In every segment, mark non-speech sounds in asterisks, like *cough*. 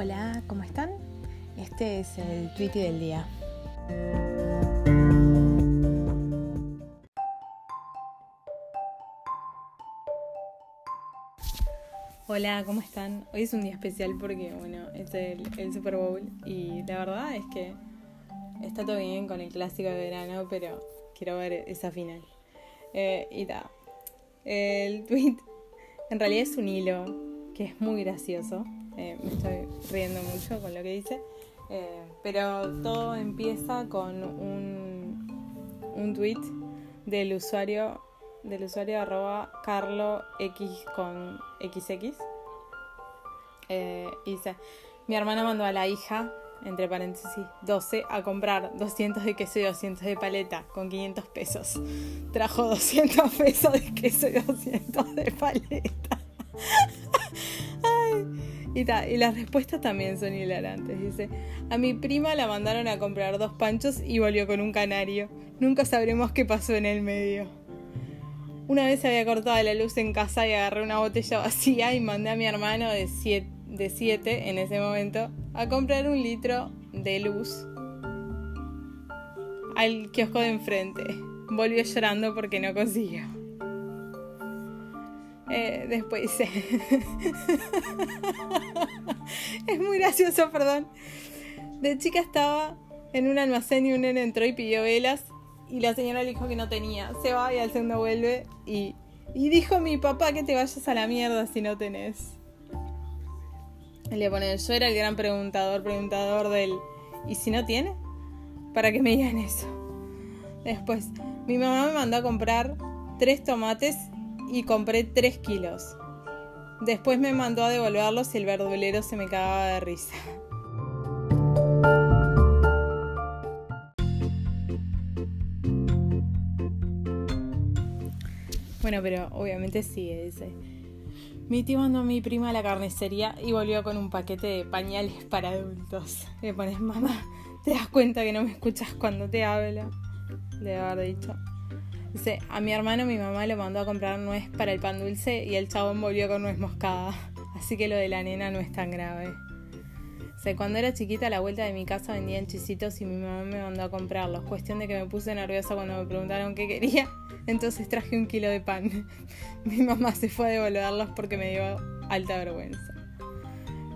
Hola, ¿cómo están? Este es el tweet del día. Hola, ¿cómo están? Hoy es un día especial porque, bueno, es el, Super Bowl y la verdad es que está todo bien con el clásico de verano, pero quiero ver esa final. Eh, y da. El tweet en realidad es un hilo que es muy gracioso. Eh, me estoy riendo mucho con lo que dice. Eh, pero todo empieza con un, un tweet del usuario del usuario arroba con xx. Eh, dice, mi hermana mandó a la hija, entre paréntesis, 12, a comprar 200 de queso y 200 de paleta con 500 pesos. Trajo 200 pesos de queso y 200 de paleta. *laughs* Y, las respuestas también son hilarantes. Dice, a mi prima la mandaron a comprar dos panchos y volvió con un canario. Nunca sabremos qué pasó en el medio. Una vez había cortado la luz en casa y agarré una botella vacía y mandé a mi hermano de 7 de siete, en ese momento a comprar un litro de luz al kiosco de enfrente. Volvió llorando porque no consiguió. Eh, después dice. *laughs* es muy gracioso, perdón. De chica estaba en un almacén y un nene entró y pidió velas. Y la señora le dijo que no tenía. Se va y al segundo vuelve y, y dijo mi papá que te vayas a la mierda si no tenés. Le pone, yo era el gran preguntador, preguntador del... ¿Y si no tiene? Para que me digan eso. Después, mi mamá me mandó a comprar tres tomates y compré 3 kilos. Después me mandó a devolverlos y el verdulero se me cagaba de risa. Bueno, pero obviamente sí, dice. Mi tío mandó a mi prima a la carnicería y volvió con un paquete de pañales para adultos. Le pones, mamá, ¿te das cuenta que no me escuchas cuando te hablo? Le haber dicho. A mi hermano mi mamá le mandó a comprar nuez para el pan dulce y el chabón volvió con nuez moscada. *laughs* Así que lo de la nena no es tan grave. Dice, cuando era chiquita a la vuelta de mi casa vendían chisitos y mi mamá me mandó a comprarlos. Cuestión de que me puse nerviosa cuando me preguntaron qué quería. *laughs* Entonces traje un kilo de pan. *laughs* mi mamá se fue a devolverlos porque me dio alta vergüenza.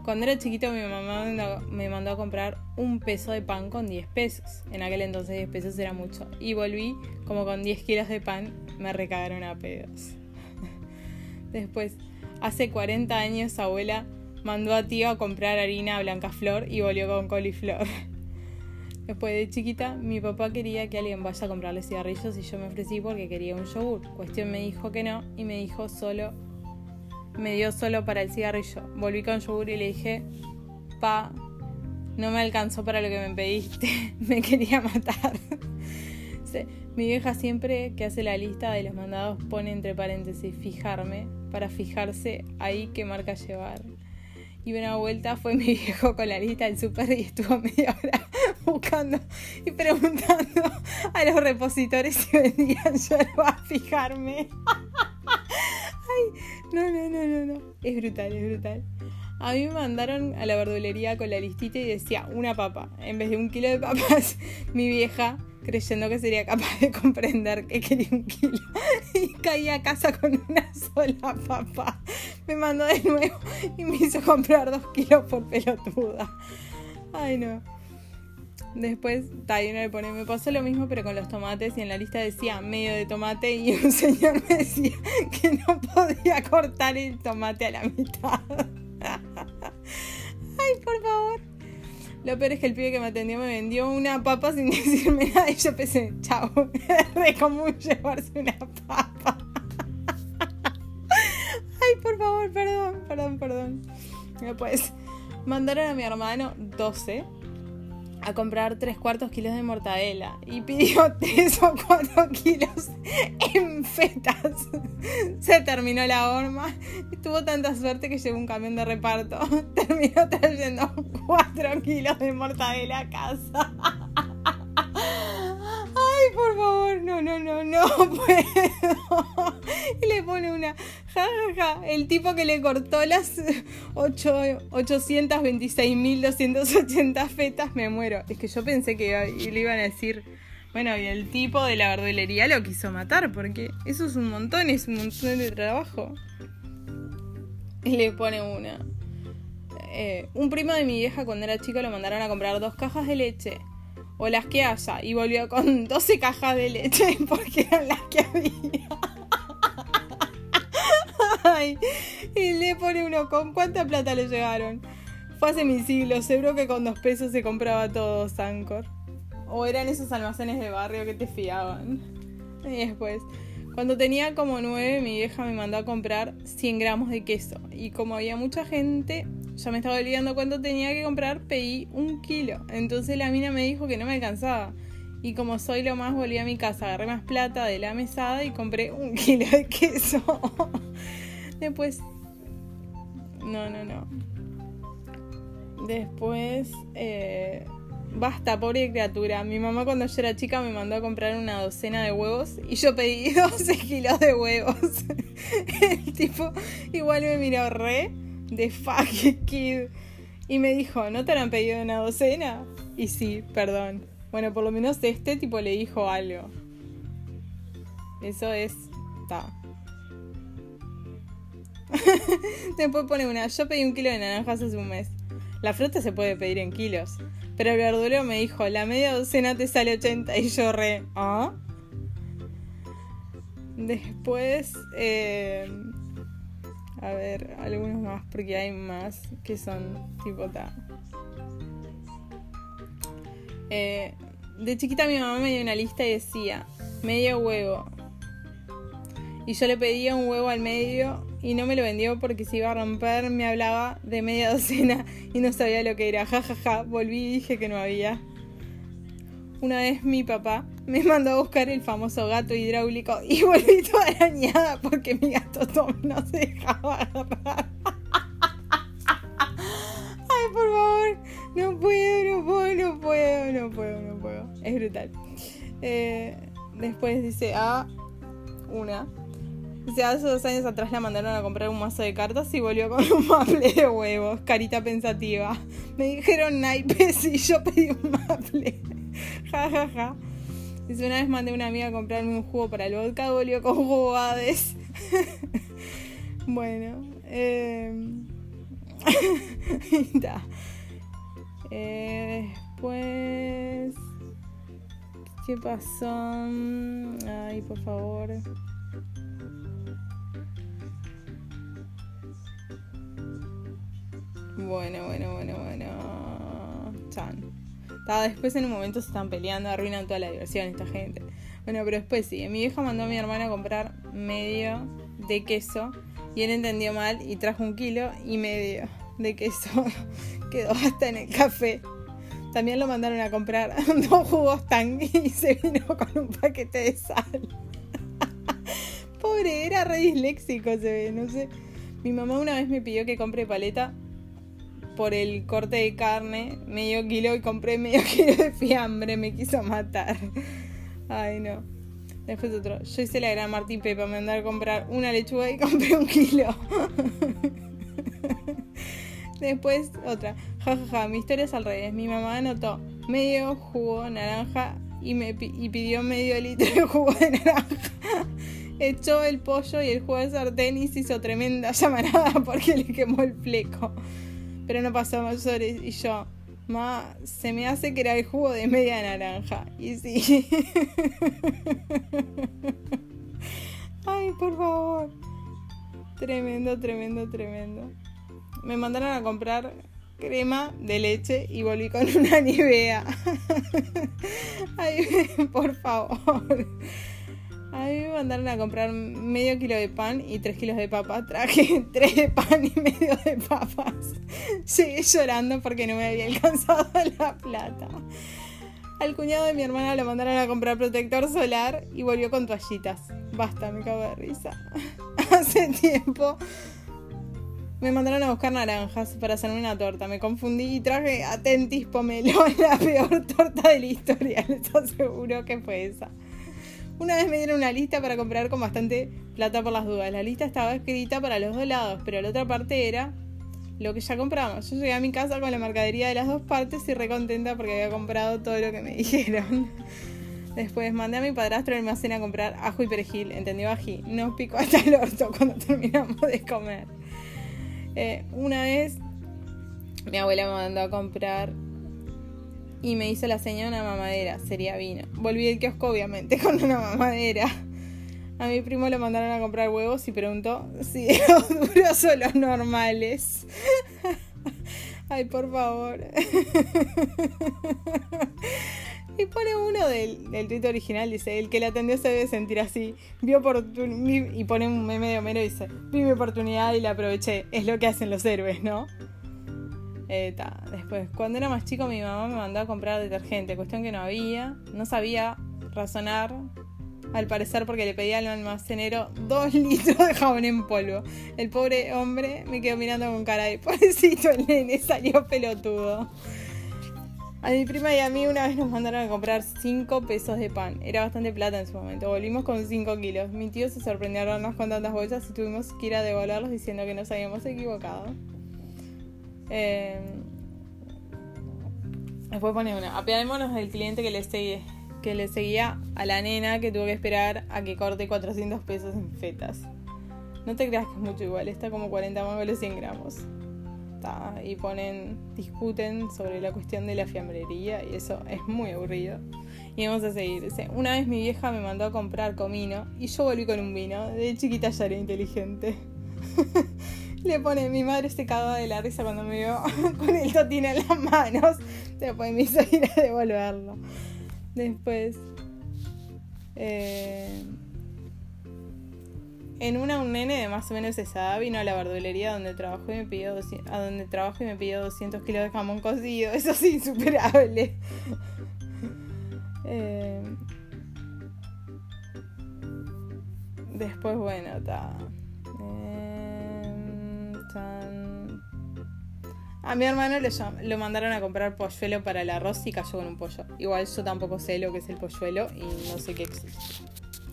Cuando era chiquito mi mamá me mandó a comprar un peso de pan con 10 pesos. En aquel entonces 10 pesos era mucho. Y volví como con 10 kilos de pan. Me recagaron a pedos. *laughs* Después, hace 40 años abuela mandó a tío a comprar harina blanca flor y volvió con coliflor. *laughs* Después de chiquita, mi papá quería que alguien vaya a comprarle cigarrillos y yo me ofrecí porque quería un yogur. Cuestión me dijo que no y me dijo solo me dio solo para el cigarrillo. Volví con yogur y le dije, pa, no me alcanzó para lo que me pediste, *laughs* me quería matar. *laughs* mi vieja siempre que hace la lista de los mandados pone entre paréntesis fijarme para fijarse ahí qué marca llevar. Y una vuelta fue mi *laughs* viejo con la lista del súper y estuvo media hora buscando y preguntando a los repositores si vendían yerba a fijarme. No, no, no, no, no. Es brutal, es brutal. A mí me mandaron a la verdulería con la listita y decía una papa. En vez de un kilo de papas, *laughs* mi vieja, creyendo que sería capaz de comprender que quería un kilo, *laughs* y caí a casa con una sola papa. Me mandó de nuevo y me hizo comprar dos kilos por pelotuda. Ay, no. Después Taino le pone, me pasó lo mismo pero con los tomates y en la lista decía medio de tomate y *laughs* un señor me decía que no podía cortar el tomate a la mitad. *laughs* Ay, por favor. Lo peor es que el pibe que me atendió me vendió una papa sin *laughs* decirme nada y yo pensé, chao, es común llevarse una papa. Ay, por favor, perdón, perdón, perdón. Después mandaron a mi hermano 12 a comprar tres cuartos kilos de mortadela y pidió *laughs* tres o cuatro kilos en fetas. Se terminó la horma tuvo tanta suerte que llegó un camión de reparto. *laughs* Terminó trayendo cuatro kilos de mortadela a casa. Por favor, no, no, no, no *laughs* puedo. Y le pone una, ja, ja, ja, el tipo que le cortó las 826.280 fetas, me muero. Es que yo pensé que le iban a decir, bueno, y el tipo de la verdulería lo quiso matar, porque eso es un montón, es un montón de trabajo. Y le pone una. Eh, un primo de mi vieja cuando era chico lo mandaron a comprar dos cajas de leche o las que haya y volvió con *laughs* 12 cajas de leche *laughs* porque eran las que había. *laughs* y le pone uno con cuánta plata le llegaron. Fue hace mi siglo, seguro que con dos pesos se compraba todo Sancor. O eran esos almacenes de barrio que te fiaban. Y después, cuando tenía como nueve, mi vieja me mandó a comprar 100 gramos de queso. Y como había mucha gente, ya me estaba olvidando cuánto tenía que comprar, pedí un kilo. Entonces la mina me dijo que no me alcanzaba. Y como soy lo más, volví a mi casa, agarré más plata de la mesada y compré un *laughs* kilo de queso. Después... No, no, no. Después... Eh, Basta, pobre criatura. Mi mamá cuando yo era chica me mandó a comprar una docena de huevos y yo pedí *laughs* 12 kilos de huevos. *laughs* El tipo igual me miró re de fuck kid. Y me dijo, ¿no te han pedido una docena? Y sí, perdón. Bueno, por lo menos este tipo le dijo algo. Eso es... Ta. *laughs* Después pone una, yo pedí un kilo de naranjas hace un mes. La fruta se puede pedir en kilos. Pero el verdulero me dijo, la media docena te sale 80 y yo re, ¿ah? Después, eh, a ver, algunos más, porque hay más que son tipo ta. Eh, de chiquita mi mamá me dio una lista y decía, medio huevo. Y yo le pedía un huevo al medio y no me lo vendió porque se iba a romper, me hablaba de media docena y no sabía lo que era. Ja, ja, ja. Volví y dije que no había. Una vez mi papá me mandó a buscar el famoso gato hidráulico y volví toda arañada porque mi gato Tom no se dejaba agarrar. *laughs* Ay, por favor, no puedo, no puedo, no puedo, no puedo, no puedo. Es brutal. Eh, después dice, ah, una. O hace dos años atrás la mandaron a comprar un mazo de cartas y volvió con un maple de huevos, carita pensativa. Me dijeron naipes y yo pedí un maple. Ja, ja, ja. Una vez mandé a una amiga a comprarme un jugo para el vodka, volvió con jugo *laughs* bueno, *laughs* eh... eh... después... ¿Qué pasó? Ay, por favor. Bueno, bueno, bueno, bueno. Chan. Después en un momento se están peleando, arruinan toda la diversión esta gente. Bueno, pero después sí. Mi vieja mandó a mi hermana a comprar medio de queso y él entendió mal y trajo un kilo y medio de queso. *laughs* Quedó hasta en el café. También lo mandaron a comprar *laughs* dos jugos tang y se vino con un paquete de sal. *laughs* Pobre, era re disléxico, se ve, no sé. Mi mamá una vez me pidió que compre paleta por el corte de carne, medio kilo y compré medio *laughs* kilo de fiambre, me quiso matar. Ay, no. Después otro. Yo hice la gran Martín Pepa, me andar a comprar una lechuga y *laughs* compré un kilo. Después otra. Ja, ja, ja, mi historia es al revés. Mi mamá anotó medio jugo naranja y me y pidió medio litro de jugo de naranja. Echó el pollo y el jugo de sartén y se hizo tremenda *laughs* llamarada porque le quemó el fleco pero no pasó mayores. Y yo, ma, se me hace que era el jugo de media naranja. Y sí. *laughs* Ay, por favor. Tremendo, tremendo, tremendo. Me mandaron a comprar crema de leche y volví con *laughs* una nivea. *laughs* Ay, por favor. A mí me mandaron a comprar medio kilo de pan y tres kilos de papas. Traje *laughs* tres de pan y medio de papas. *laughs* Llegué llorando porque no me había alcanzado *laughs* la plata. Al cuñado de mi hermana lo mandaron a comprar protector solar y volvió con toallitas. Basta, me cago de risa. Hace tiempo me mandaron a buscar naranjas para hacerme una torta. Me confundí y traje atentis pomelo, la peor torta de la historia. Les aseguro que fue esa. Una vez me dieron una lista para comprar con bastante plata por las dudas. La lista estaba escrita para los dos lados, pero la otra parte era lo que ya compramos. Yo llegué a mi casa con la mercadería de las dos partes y recontenta porque había comprado todo lo que me *laughs* dijeron. Después mandé a mi padrastro al almacén a comprar ajo y perejil. ¿Entendió ají? Nos picó hasta el orto cuando *laughs* terminamos de comer. Eh, una vez mi abuela me mandó a comprar y me hizo la señal una mamadera, sería vino. Volví del kiosco obviamente *laughs* con una mamadera. A mi primo lo mandaron a comprar huevos y preguntó si *laughs* los duros o los normales. *laughs* Ay, por favor. Y pone uno del, del tweet original, dice, el que la atendió se debe sentir así. Vio y pone un meme de Homero y dice, vi mi oportunidad y la aproveché. Es lo que hacen los héroes, ¿no? Eh, Después, cuando era más chico mi mamá me mandó a comprar detergente, cuestión que no había, no sabía razonar, al parecer porque le pedía al almacenero dos *laughs* litros de jabón en polvo. El pobre hombre me quedó mirando con cara de pobrecito el nene, salió pelotudo. A mi prima y a mí una vez nos mandaron a comprar 5 pesos de pan. Era bastante plata en su momento. Volvimos con 5 kilos. Mi tío se sorprendió a con tantas bolsas y tuvimos que ir a devolverlos diciendo que nos habíamos equivocado. Eh... Después pone una. Apiadémonos del cliente que le, seguía, que le seguía a la nena que tuvo que esperar a que corte 400 pesos en fetas. No te creas que es mucho igual, está como 40 mangos los 100 gramos y ponen, discuten sobre la cuestión de la fiambrería y eso es muy aburrido. Y vamos a seguir. Una vez mi vieja me mandó a comprar comino y yo volví con un vino. De chiquita ya era inteligente. *laughs* Le pone, mi madre se cagaba de la risa cuando me vio *laughs* con el totín en las manos. Después me hizo ir a devolverlo. Después... Eh, en una un nene de más o menos esa edad vino a la verdulería donde trabajo y me pidió a donde trabajo y me pidió 200 kilos de jamón cocido. *laughs* Eso es insuperable. *laughs* Eh, después, bueno, está. A mi hermano le lo mandaron a comprar polluelo para el arroz y cayó con un pollo. Igual yo tampoco sé lo que es el polluelo y no sé qué existe.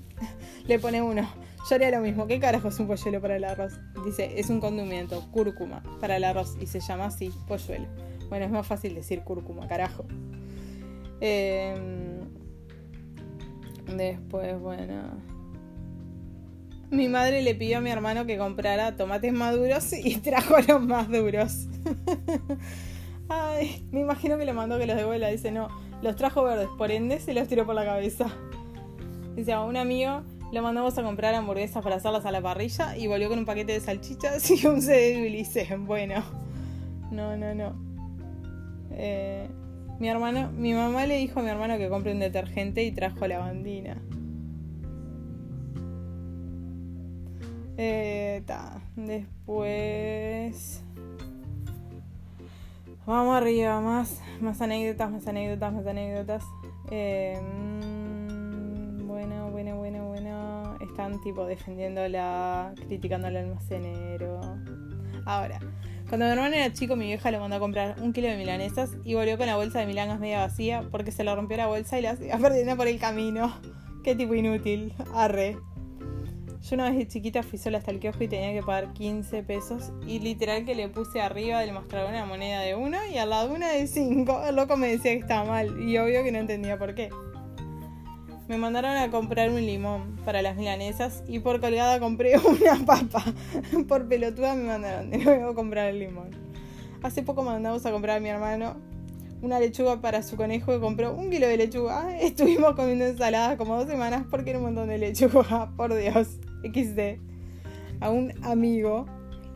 *laughs* le pone uno. Yo haría lo mismo. ¿Qué carajo es un polluelo para el arroz? Dice, es un condimento, cúrcuma, para el arroz. Y se llama así, polluelo. Bueno, es más fácil decir cúrcuma, carajo. Em, después, bueno. Mi madre le pidió a mi hermano que comprara tomates maduros y *laughs* trajo los más duros. *laughs* Ay, me imagino que le mandó que los devuelva. Dice, no, los trajo verdes, por ende se los tiró por la cabeza. *laughs* Dice, a un amigo lo mandamos a comprar hamburguesas para hacerlas a la parrilla y volvió con un paquete de salchichas y un CD de Ulises. Bueno, no, no, no. Eh, mi hermano, mi mamá le dijo a mi hermano que compre un detergente y trajo la Eh, Después. Vamos arriba, más, más anécdotas, más anécdotas, más anécdotas. Eh, mm, bueno, bueno, bueno, están tipo defendiéndola, criticando al almacenero. Ahora, cuando mi hermano era chico, mi vieja le mandó a comprar un kilo de milanesas y volvió con la bolsa de milangas media vacía porque se le rompió la bolsa y la iba *laughs* perdiendo por el camino. Qué tipo inútil. Arre. Yo una vez de chiquita fui sola hasta el kiosco y tenía que pagar 15 pesos y literal que le puse arriba del mostrador una moneda de uno y al lado una de 5. El loco me decía que estaba mal y obvio que no entendía por qué. Me mandaron a comprar un limón para las milanesas y por colgada compré *laughs* una papa. Por pelotuda me mandaron de nuevo a comprar el limón. Hace poco mandamos a comprar a mi hermano una lechuga para su conejo y compró un kilo de lechuga. Estuvimos comiendo ensalada como dos semanas porque era un montón de lechuga. *laughs* Por Dios, XD. A un amigo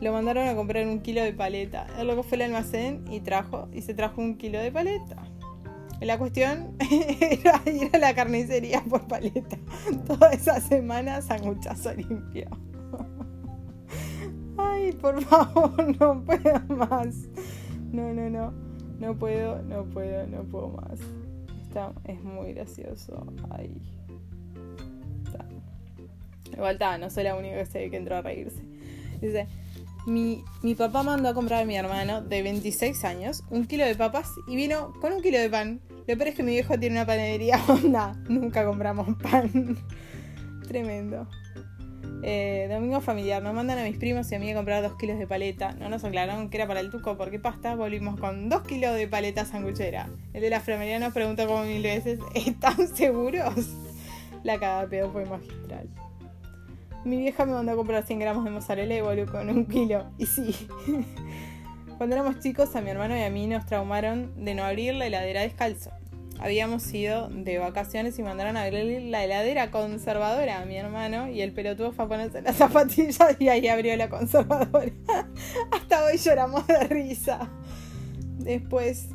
lo mandaron a comprar un kilo de paleta. El loco fue al almacén y trajo y se trajo un kilo de paleta. La cuestión *laughs* era ir a la carnicería por paleta. *laughs* Toda esa semana sanguchazo limpio. *laughs* Ay, por favor, no puedo más. No, no, no. No puedo, no puedo, no puedo más. Está, es muy gracioso. Ay. Está. Igual está, no soy la única que, sé que entró a reírse. Dice, mi, mi, papá mandó a comprar a mi hermano de 26 años un kilo de papas y vino con un kilo de pan. Lo peor es que mi viejo tiene una panadería *laughs* onda. Nunca compramos pan. *laughs* Tremendo. Eh, domingo familiar. Nos mandan a mis primos y a mí a comprar dos kilos de paleta. No nos aclararon que era para el tuco porque pasta. Volvimos con dos kilos de paleta sanguchera. El de la fremería nos preguntó como mil veces: *laughs* ¿Están seguros? La cagada pedo fue magistral. Mi vieja me mandó a comprar 100 gramos de mozzarella y volvió con un kilo. Y sí. *laughs* Cuando éramos chicos, a mi hermano y a mí nos traumaron de no abrir la heladera descalzo. Habíamos ido de vacaciones y mandaron a abrir la heladera conservadora a mi hermano y el pelotudo fue a ponerse las zapatillas y ahí abrió la conservadora. *laughs* Hasta hoy lloramos de risa. Después,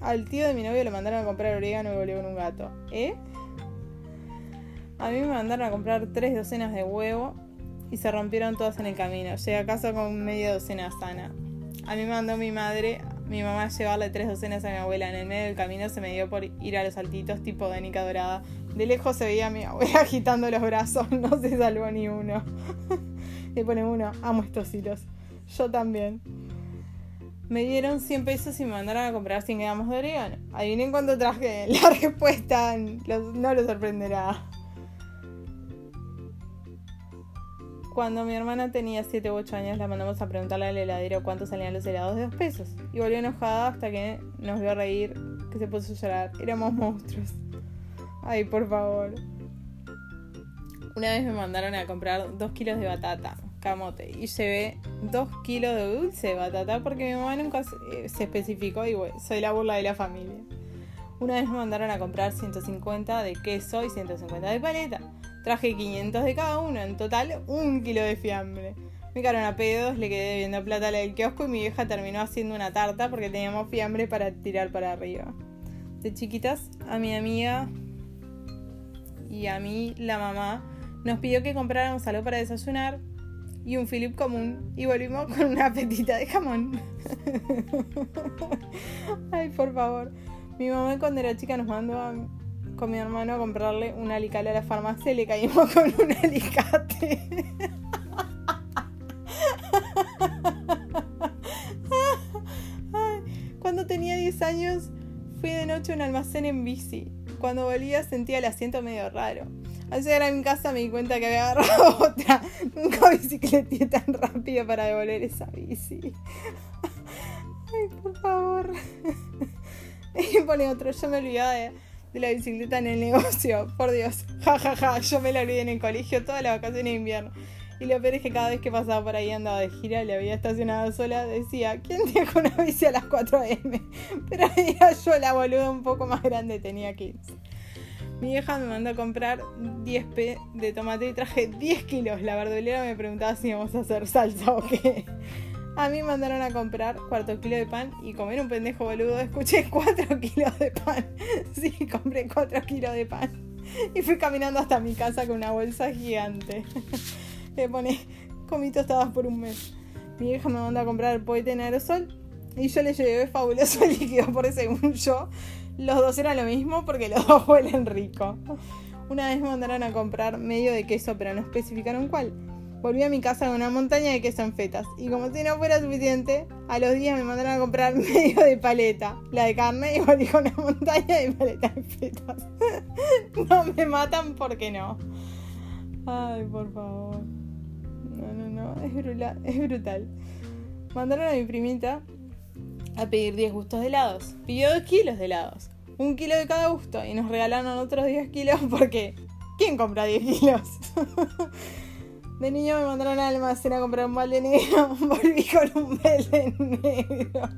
al tío de mi novio le mandaron a comprar orégano y volvió con un gato. ¿Eh? A mí me mandaron a comprar tres docenas de huevo y se rompieron todas en el camino. Llegué a casa con media docena sana. A mí me mandó mi madre, mi mamá, llevarle tres docenas a mi abuela. En el medio del camino se me dio por ir a los saltitos tipo Danica Dorada. De lejos se veía a mi abuela *laughs* agitando los brazos, no se salvó ni uno. *laughs* Le pone uno, amo estos hilos. Yo también. Me dieron 100 pesos y me mandaron a comprar 100 gramos de orégano. Adivinen cuánto traje. *laughs* La respuesta no lo sorprenderá. Cuando mi hermana tenía 7 u 8 años, la mandamos a preguntarle al heladero cuánto salían los helados de 2 pesos. Y volvió enojada hasta que nos vio reír, que se puso a llorar. Éramos monstruos. Ay, por favor. Una vez me mandaron a comprar 2 kilos de batata, camote, y llevé 2 kilos de dulce de batata porque mi mamá nunca se, eh, especificó y bueno, soy la burla de la familia. Una vez me mandaron a comprar 150 de queso y 150 de paleta. Traje 500 de cada uno, en total un kilo de fiambre. Me quedaron a pedos, le quedé viendo plata a la del kiosco y mi vieja terminó haciendo una tarta porque teníamos fiambre para tirar para arriba. De chiquitas, a mi amiga y a mí, la mamá, nos pidió que compráramos algo para desayunar y un Philip común y volvimos con una petita de jamón. *laughs* Ay, por favor. Mi mamá cuando era chica nos mandó a, con mi hermano a comprarle un alicate a la farmacia y le caímos *laughs* con un alicate. Cuando tenía 10 años fui de noche a un almacén en bici. Cuando volvía sentía el asiento medio raro. Al llegar a mi casa me di cuenta que había agarrado *laughs* otra. Nunca bicicleté tan rápido para devolver esa bici. Ay, por favor. *laughs* Y pone otro, yo me olvidaba de de la bicicleta en el negocio. *laughs* Por Dios, jajaja, ja, ja. yo me la olvidé en el colegio toda la vacación de invierno. Y lo peor es que cada vez que pasaba por ahí andaba de gira, le había estacionado sola, decía, ¿quién deja una bici a las 4 am? *laughs* Pero era yo la boluda un poco más grande, tenía 15. Mi vieja me mandó a comprar 10 p de tomate y traje 10 kilos. La verdulera me preguntaba si íbamos a hacer salsa o qué. A mí mandaron a comprar cuarto kilo de pan y comer un pendejo boludo. Escuché *laughs* cuatro kilos de pan. *laughs* Sí, compré cuatro kilos de pan. *laughs* Y fui caminando hasta mi casa con una bolsa gigante. Le pone, comí tostadas por un mes. Mi hija me mandó a comprar el poete en aerosol y yo le llevé fabuloso líquido porque según yo los dos eran lo mismo porque los dos huelen rico. Una vez me mandaron a comprar medio de queso pero no especificaron cuál. Volví a mi casa con una montaña de queso en fetas. Y como si no fuera suficiente, a los días me mandaron a comprar *laughs* medio de paleta, la de carne, y volví con una montaña de paleta en fetas. *laughs* no me matan porque no. Ay, por favor. No, no, no. Es, brutal. es brutal. Mandaron a mi primita a pedir 10 gustos de helados. Pidió 2 kilos de helados. Un kilo de cada gusto. Y nos regalaron otros 10 kilos porque... ¿Quién compra 10 kilos? *laughs* De niño me mandaron al almacén a comprar un balde negro. *laughs* Volví con un balde negro. *laughs*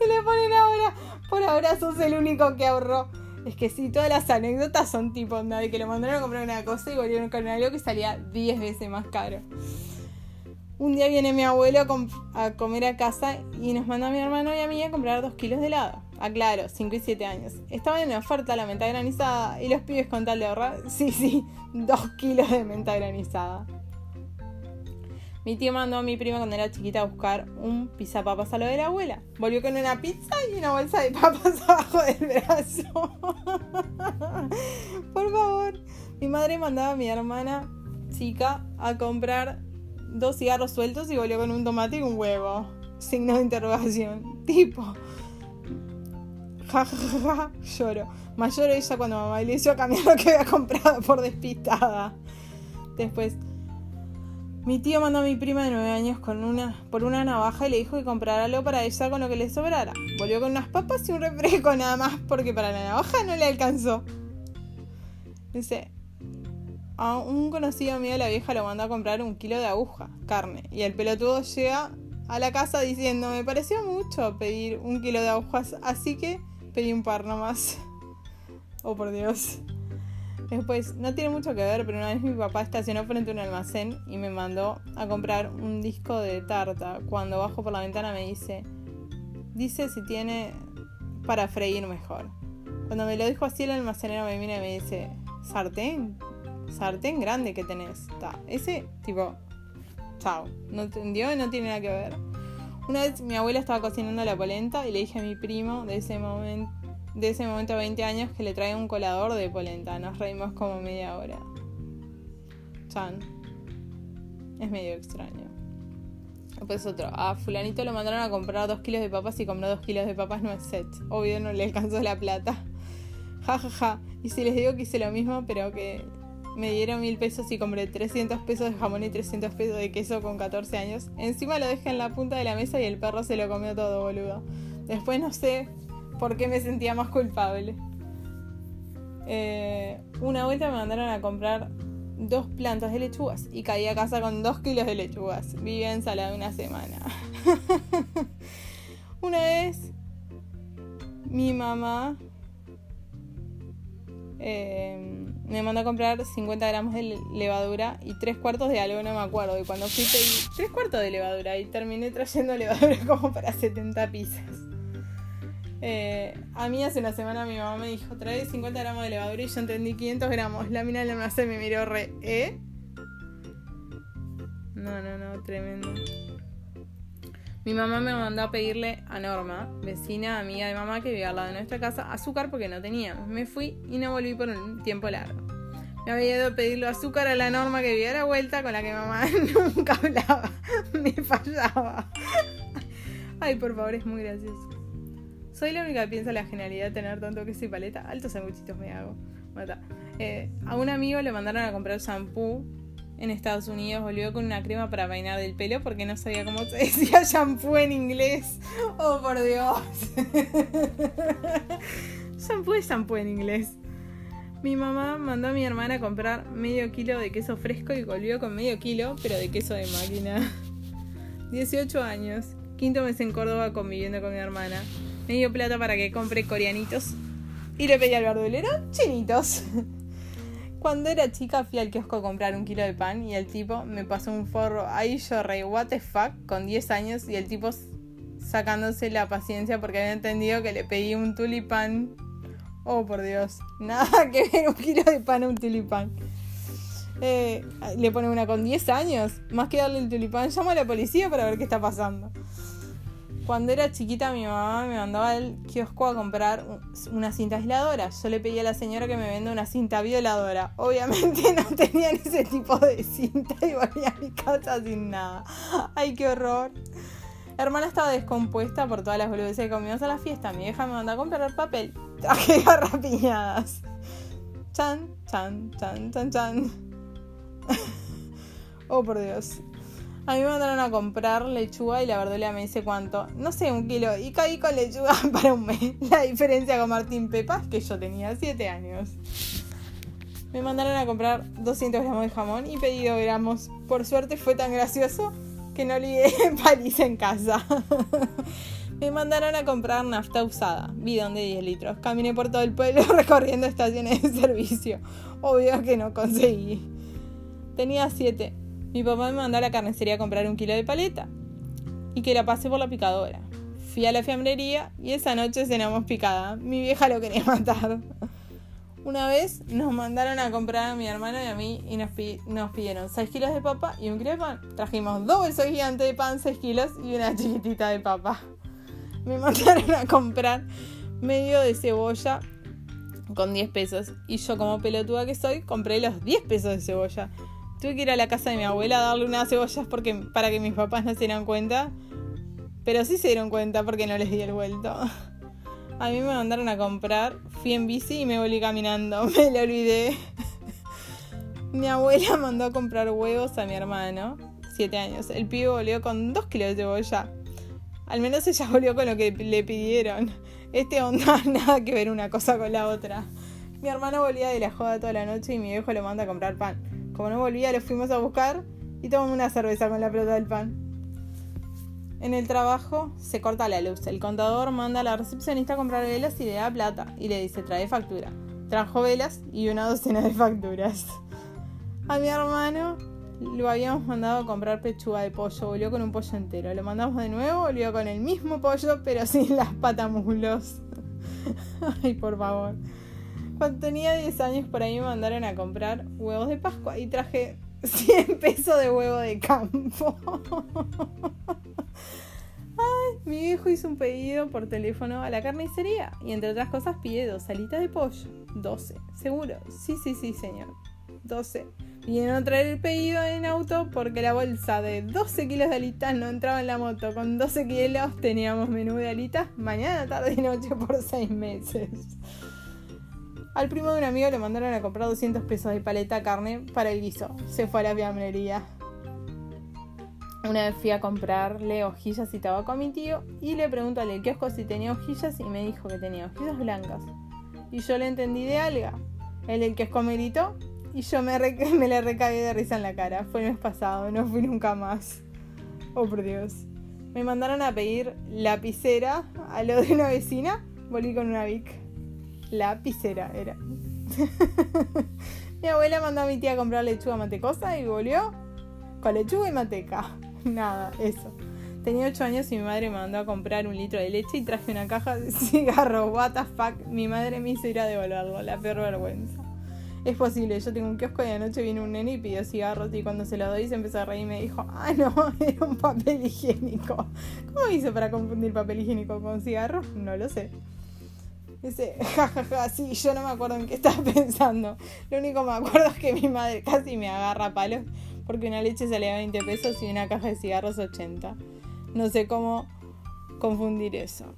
y le ponen ahora, por ahora sos el único que ahorró. Es que sí, todas las anécdotas son tipo de que le mandaron a comprar una cosa y volvieron con algo que salía 10 veces más caro. Un día viene mi abuelo a comer a casa y nos manda a mi hermano y a mí a comprar 2 kilos de helado. Aclaro, 5 y 7 años. Estaban en oferta la menta granizada y los pibes con tal de ahorrar, *laughs* sí, sí, 2 kilos de menta granizada. Mi tío mandó a mi prima cuando era chiquita a buscar un pizza papas a lo de la abuela. Volvió con una pizza y una bolsa de papas *laughs* abajo del brazo. *laughs* Por favor. Mi madre mandaba a mi hermana chica a comprar dos cigarros sueltos y volvió con un tomate y un huevo. Signo de interrogación. Tipo, *laughs* Ja, lloro. Más lloro ella cuando mamá le hizo cambiar lo que había comprado por despistada. Después, mi tío mandó a mi prima de 9 años con una, por una navaja y le dijo que comprara algo para ella con lo que le sobrara. Volvió con unas papas y un refresco nada más porque para la navaja no le alcanzó. Dice, a un conocido mío la vieja lo mandó a comprar un kilo de aguja, carne, y el pelotudo llega a la casa diciendo, me pareció mucho pedir un kilo de agujas, así que pedí un par nomás. Oh, por Dios. Después, no tiene mucho que ver, pero una vez mi papá estacionó frente a un almacén y me mandó a comprar un disco de tarta. Cuando bajo por la ventana me dice, dice si tiene para freír mejor. Cuando me lo dijo así el almacenero me mira y me dice, sartén, sartén grande que tenés. ese tipo, chao, no entendió y no tiene nada que ver. Una vez mi abuela estaba cocinando la polenta y le dije a mi primo de ese momento de ese momento 20 años que le trae un colador de polenta. Nos reímos como media hora. Chan. Es medio extraño. Después otro. A fulanito lo mandaron a comprar 2 kilos de papas y compró 2 kilos de papas no es set. Obvio no le alcanzó la plata. *laughs* Ja, ja, ja. Y si les digo que hice lo mismo, pero que me dieron mil pesos y compré 300 pesos de jamón y 300 pesos de queso con 14 años. Encima lo dejé en la punta de la mesa y el perro se lo comió todo, boludo. Después no sé porque me sentía más culpable. Eh, una vuelta me mandaron a comprar dos plantas de lechugas y caí a casa con dos kilos de lechugas. Vivía ensalada una semana. *laughs* una vez mi mamá eh, me mandó a comprar 50 gramos de levadura y tres cuartos de algo, no me acuerdo. Y cuando fui pedí tres cuartos de levadura y terminé trayendo *laughs* levadura como para 70 pizzas. Eh, a mí hace una semana mi mamá me dijo, trae 50 gramos de levadura y yo entendí 500 gramos. La mina del almacén me miró re, ¿eh? No, no, no, tremendo. Mi mamá me mandó a pedirle a Norma, vecina, amiga de mamá que vivía al lado de nuestra casa, azúcar porque no teníamos. Me fui y no volví por un tiempo largo. Me había ido a pedirle azúcar a la Norma que vivía a la vuelta con la que mamá *laughs* nunca hablaba. Me fallaba. Ay, por favor, es muy gracioso. Soy la única que piensa la genialidad de tener tanto queso y paleta. Altos sanguchitos me hago. Eh, a un amigo le mandaron a comprar shampoo en Estados Unidos. Volvió con una crema para peinar del pelo porque no sabía cómo se *laughs* decía shampoo en inglés. Oh, por Dios. *laughs* shampoo es shampoo en inglés. Mi mamá mandó a mi hermana a comprar medio kilo de queso fresco y volvió con medio kilo, pero de queso de máquina. *laughs* 18 años. Quinto mes en Córdoba conviviendo con mi hermana me dio plata para que compre coreanitos y le pedí al verdulero chinitos. Cuando era chica fui al kiosco a comprar un kilo de pan y el tipo me pasó un forro. Ahí yo rey, what the fuck, con 10 años y el tipo sacándose la paciencia porque había entendido que le pedí un tulipán. Oh, por Dios. *laughs* Nada que ver un kilo de pan a un tulipán. Eh, le pone una con 10 años. Más que darle el tulipán, llamo a la policía para ver qué está pasando. Cuando era chiquita mi mamá me mandaba al kiosco a comprar una cinta aisladora. Yo le pedí a la señora que me venda una cinta violadora. Obviamente *laughs* no tenían ese tipo de cinta y volví a mi casa sin nada. Ay, qué horror. La hermana estaba descompuesta por todas las boludeces que comimos a la fiesta. Mi vieja me mandó a comprar papel. *laughs* Traje garrapiñadas. Chan, chan, chan, chan, chan. *laughs* oh, por Dios. A mí me mandaron a comprar lechuga y la verdura me dice cuánto. No sé, un kilo. Y caí con lechuga *laughs* para un mes. La diferencia con Martín Pepa es que yo tenía 7 años. Me mandaron a comprar 200 gramos de jamón y pedí 2 gramos. Por suerte fue tan gracioso que no olvidé *laughs* paliza en casa. *laughs* me mandaron a comprar nafta usada, bidón de 10 litros. Caminé por todo el pueblo recorriendo estaciones de servicio. Obvio que no conseguí. Tenía 7 mi papá me mandó a la carnicería a comprar un kilo de paleta y que la pasé por la picadora. Fui a la fiambrería y esa noche cenamos picada. Mi vieja lo quería *laughs* matar. Una vez nos mandaron a comprar a mi hermano y a mí y nos, pidieron 6 kilos de papa y un kilo de pan. Trajimos dos bolsos gigantes de pan, 6 kilos y una chiquitita de papa. Me *laughs* mandaron a comprar medio de cebolla con 10 pesos. Y yo como pelotuda que soy, compré los 10 pesos de cebolla. Tuve que ir a la casa de mi abuela a darle unas cebollas porque, para que mis papás no se dieran cuenta. Pero sí se dieron cuenta porque no les di el vuelto. A mí me mandaron a comprar, fui en bici y me volví caminando, *laughs* me lo olvidé. mi abuela mandó a comprar huevos a mi hermano, 7 años. El pibe volvió con 2 kilos de cebolla. Al menos ella volvió con lo que le pidieron. Este onda *laughs* nada que ver una cosa con la otra. Mi hermano volvía de la joda toda la noche y mi viejo lo manda a comprar pan. Como no volvía, lo fuimos a buscar y tomamos una cerveza con la pelota del pan. En el trabajo se corta la luz. El contador manda a la recepcionista a comprar velas y le da plata y le dice trae factura. Trajo velas y una docena de facturas. A mi hermano lo habíamos mandado a comprar pechuga de pollo, volvió con un pollo entero. Lo mandamos de nuevo, volvió con el mismo pollo, pero *laughs* sin las patamulos. Ay, por favor. Cuando tenía 10 años por ahí me mandaron a comprar huevos de Pascua y traje *laughs* 100 pesos de huevo de campo. *laughs* Ay, mi viejo hizo un pedido por teléfono a la carnicería y entre otras cosas pide dos alitas de pollo. 12, seguro. Sí, sí, sí, señor. 12. Vinieron a traer el pedido en auto porque la bolsa de 12 kilos de alitas no entraba en la moto. Con 12 kilos teníamos menú de alitas mañana, tarde y noche por 6 meses. Al primo de un amigo le mandaron a comprar 200 pesos de paleta carne para el guiso. Se fue a la fiambrería. Una vez fui a comprarle hojillas y tabaco a mi tío y le pregunto al kiosco si tenía hojillas y me dijo que tenía hojillas blancas. Y yo le entendí de alga. El del kiosco me gritó y yo me, *laughs* me le recagué de risa en la cara. Fue el mes pasado, no fui nunca más. Oh, por Dios. Me mandaron a pedir lapicera a lo de una vecina. Volví con una Vic. Lapicera era. *laughs* mi abuela mandó a mi tía a comprar lechuga mantecosa y volvió con lechuga y manteca. *laughs* Nada, eso. Tenía 8 años y mi madre me mandó a comprar un litro de leche y traje una caja de *laughs* cigarros. What. Mi madre me hizo ir a devolverlo. La peor vergüenza. Es posible, yo tengo un kiosco y anoche vino un nene y pidió cigarros y cuando se lo doy se empezó a reír y me dijo, ah no, era un papel higiénico. ¿Cómo hizo para confundir papel higiénico con cigarros? No lo sé. Dice, jajaja, ja, ja, sí, yo no me acuerdo en qué estaba *laughs* pensando. Lo único que me acuerdo es que mi madre casi me agarra a palos porque una leche salía 20 pesos y una caja de cigarros 80. No sé cómo confundir eso.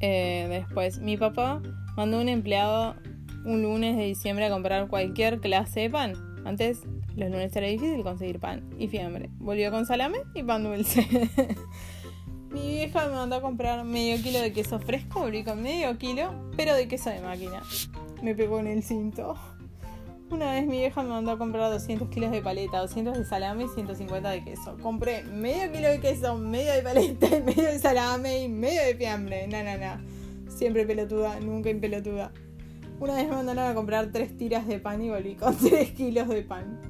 Eh, después, mi papá mandó un empleado un lunes de diciembre a comprar cualquier clase de pan. Antes, los lunes era difícil conseguir pan y fiambre. Volvió con salame y pan dulce. *laughs* Mi vieja me mandó a comprar medio kilo de queso fresco, con medio kilo, pero de queso de máquina. Me pegó en el cinto. Una vez mi vieja me mandó a comprar 200 kilos de paleta, 200 de salame y 150 de queso. Compré medio kilo de queso, medio de paleta, *laughs* medio de salame y medio de fiambre. Na, na, na. Siempre pelotuda, nunca impelotuda. Una vez me mandaron a comprar tres tiras de pan y volví con *laughs* 3 kilos de pan.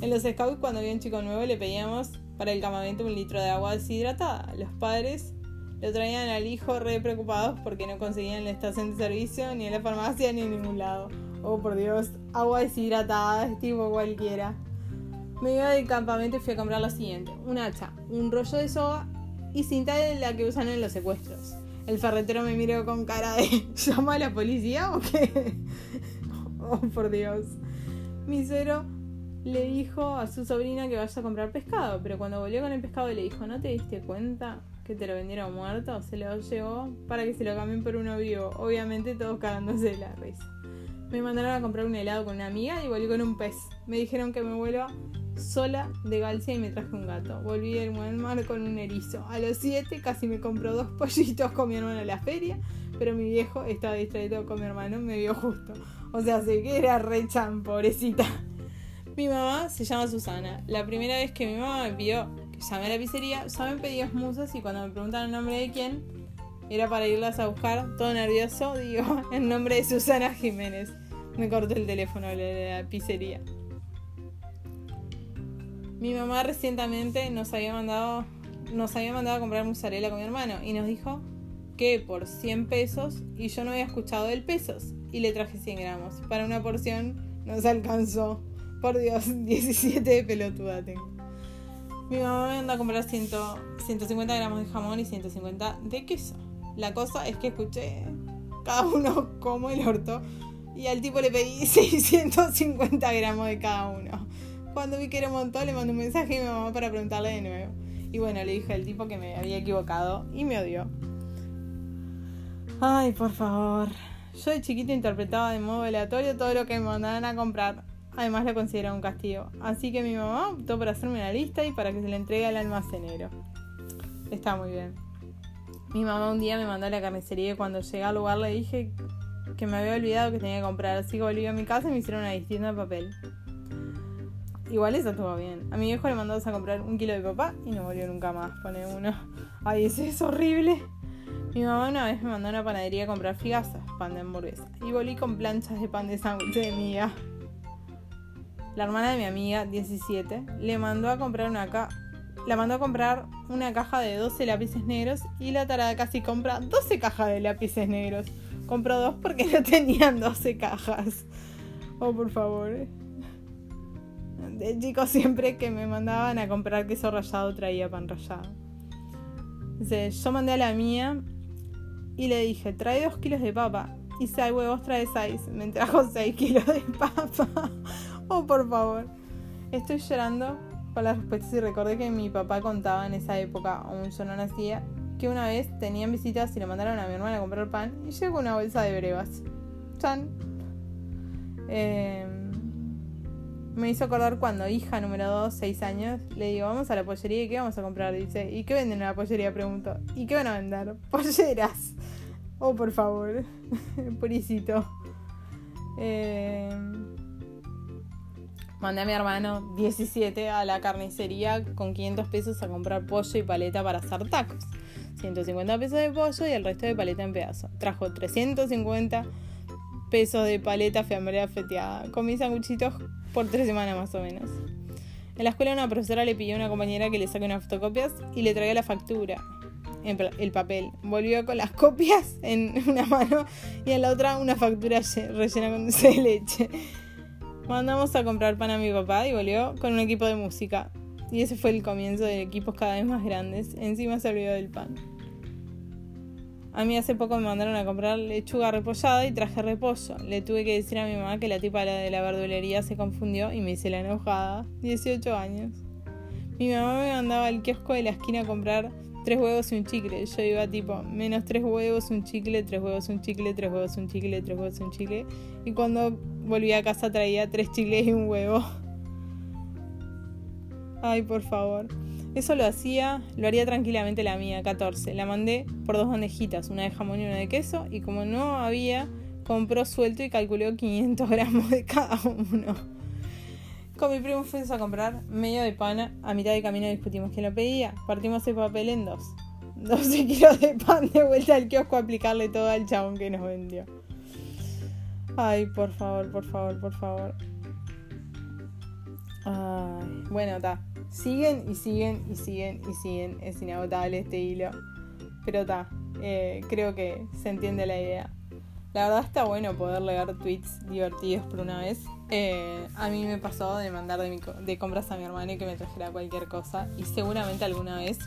En los scouts, cuando había un chico nuevo, le pedíamos para el campamento un litro de agua deshidratada. Los padres lo traían al hijo re preocupados porque no conseguían la estación de servicio, ni en la farmacia, ni en ningún lado. Oh, por Dios, agua deshidratada, es tipo cualquiera. Me iba del campamento y fui a comprar lo siguiente: un hacha, un rollo de soga y cinta de la que usan en los secuestros. El ferretero me miró con cara de ¿llama a la policía o qué? *laughs* oh, por Dios. Mi cero le dijo a su sobrina que vaya a comprar pescado, pero cuando volvió con el pescado le dijo, ¿no te diste cuenta que te lo vendieron muerto? Se lo llevó para que se lo cambien por uno vivo. Obviamente todos cagándose de la risa. Me mandaron a comprar un helado con una amiga y volví con un pez. Me dijeron que me vuelva sola de Galcia y me traje un gato. Volví del mar con un erizo. A los 7 casi me compró dos *laughs* pollitos con mi hermano en la feria, pero mi viejo estaba distraído con mi hermano, me vio justo. O sea, sé que era re chan, pobrecita. Mi mamá se llama Susana. La primera vez que mi mamá me pidió que llame a la pizzería, ya me pedía musas y cuando me preguntaron el nombre de quién, era para irlas a buscar, todo nervioso, digo, *laughs* en nombre de Susana Jiménez. Me cortó el teléfono de la pizzería. Mi mamá recientemente nos había mandado nos había mandado a comprar mozzarella con mi hermano y nos dijo que por 100 pesos y yo no había escuchado del pesos y le traje 100 gramos. Para una porción nos alcanzó. Por Dios, *laughs* 17 de pelotuda tengo. Mi mamá me mandó a comprar 100, 150 gramos de jamón y 150 de queso. La cosa es que escuché cada uno *laughs* como el orto y al tipo le pedí *laughs* 650 gramos de cada uno. Cuando vi que era un montón, le mandé un mensaje a mi mamá para preguntarle de nuevo. Y bueno, le dije al tipo que me había equivocado y me odió. Ay, por favor. Yo de chiquito interpretaba de modo aleatorio todo lo que me mandaban a comprar. Además lo consideraba un castigo. Así que mi mamá optó por hacerme una lista y para que se le entregue al almacenero. Está muy bien. Mi mamá un día me mandó a la carnicería y cuando llegué al lugar le dije que me había olvidado que tenía que comprar. Así que volví a mi casa y me hicieron una distinta de papel. Igual eso estuvo bien. A mi viejo le mandamos a comprar un kilo de papá y no volvió nunca más. Pone uno. Ay, ese es horrible. Mi mamá una vez me mandó a una panadería a comprar figazas, pan de hamburguesa. Y volví con planchas de pan de sándwich de. La hermana de mi amiga, 17, le mandó a comprar una ca la mandó a comprar una caja de 12 lápices negros y la tarada casi compra 12 cajas de lápices negros. Compró dos porque no tenían 12 cajas. Oh, por favor. De chicos siempre que me mandaban a comprar queso rallado traía pan rallado. Dice, yo mandé a la mía y le dije, trae dos kilos de papa. Y si hay huevos, trae seis. Me trajo seis kilos de papa. *laughs* oh, por favor. Estoy llorando con las respuestas y recordé que mi papá contaba en esa época, aún yo no nacía, que una vez tenían visitas y le mandaron a mi hermana a comprar pan y llegó una bolsa de brevas. Chan. Em, me hizo acordar cuando hija número 2, 6 años, le digo, vamos a la pollería y qué vamos a comprar. Dice, ¿y qué venden en la pollería? Pregunto. ¿Y qué van a vender? *laughs* Polleras. Oh, por favor. *laughs* Purisito. Eh, mandé a mi hermano 17 a la carnicería con 500 pesos a comprar pollo y paleta para hacer tacos. 150 pesos de pollo y el resto de paleta en pedazo. Trajo 350 pesos de paleta fiambrea feteada. Comí sanguchitos por tres semanas más o menos. En la escuela una profesora le pidió a una compañera que le saque unas fotocopias y le traiga la factura, el papel. Volvió con las copias en *laughs* una mano y en la otra una factura rellena con dulce de leche. Mandamos a comprar pan a mi papá y volvió con un equipo de música. Y ese fue el comienzo de equipos cada vez más grandes. Encima se olvidó del pan. A mí hace poco me mandaron a comprar lechuga repollada y traje repollo. Le tuve que decir a mi mamá que la tipa de la verdulería se confundió y me hice la enojada. 18 años. Mi mamá me mandaba al kiosco de la esquina a comprar tres huevos y un chicle. Yo iba tipo, menos tres huevos, un chicle, tres huevos, un chicle, tres huevos, un chicle, tres huevos, un chicle. Y cuando volví a casa traía tres chicles y un huevo. Ay, por favor. Eso lo hacía, lo haría tranquilamente la mía, 14. La mandé por dos bandejitas, una de jamón y una de queso, y como no había, compró suelto y calculó 500 gramos de cada uno. Con mi primo fuimos a comprar medio de pan, a mitad de camino discutimos quién lo pedía, partimos el papel en dos. 12 kilos de pan de vuelta al kiosco a aplicarle todo al chabón que nos vendió. Ay, por favor, por favor, por favor. Ay, bueno, está. Siguen y siguen y siguen y siguen. Es inagotable este hilo. Pero está. Eh, creo que se entiende la idea. La verdad está bueno poder leer tweets divertidos por una vez. Eh, a mí me pasó de mandar de, compras a mi hermano y que me trajera cualquier cosa. Y seguramente alguna vez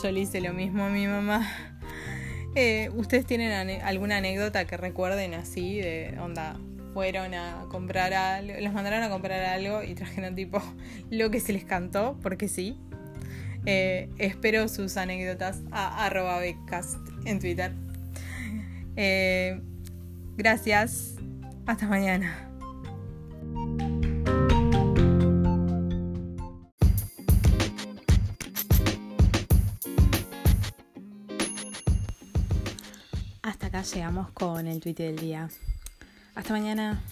yo le hice lo mismo a mi mamá. Eh, ¿Ustedes tienen alguna anécdota que recuerden así de onda? fueron a comprar algo, los mandaron a comprar algo y trajeron tipo *laughs* lo que se les cantó, porque sí. Eh, espero sus anécdotas a arroba becast en Twitter. Eh, gracias. Hasta mañana. Llegamos con el tweet del día. Hasta mañana.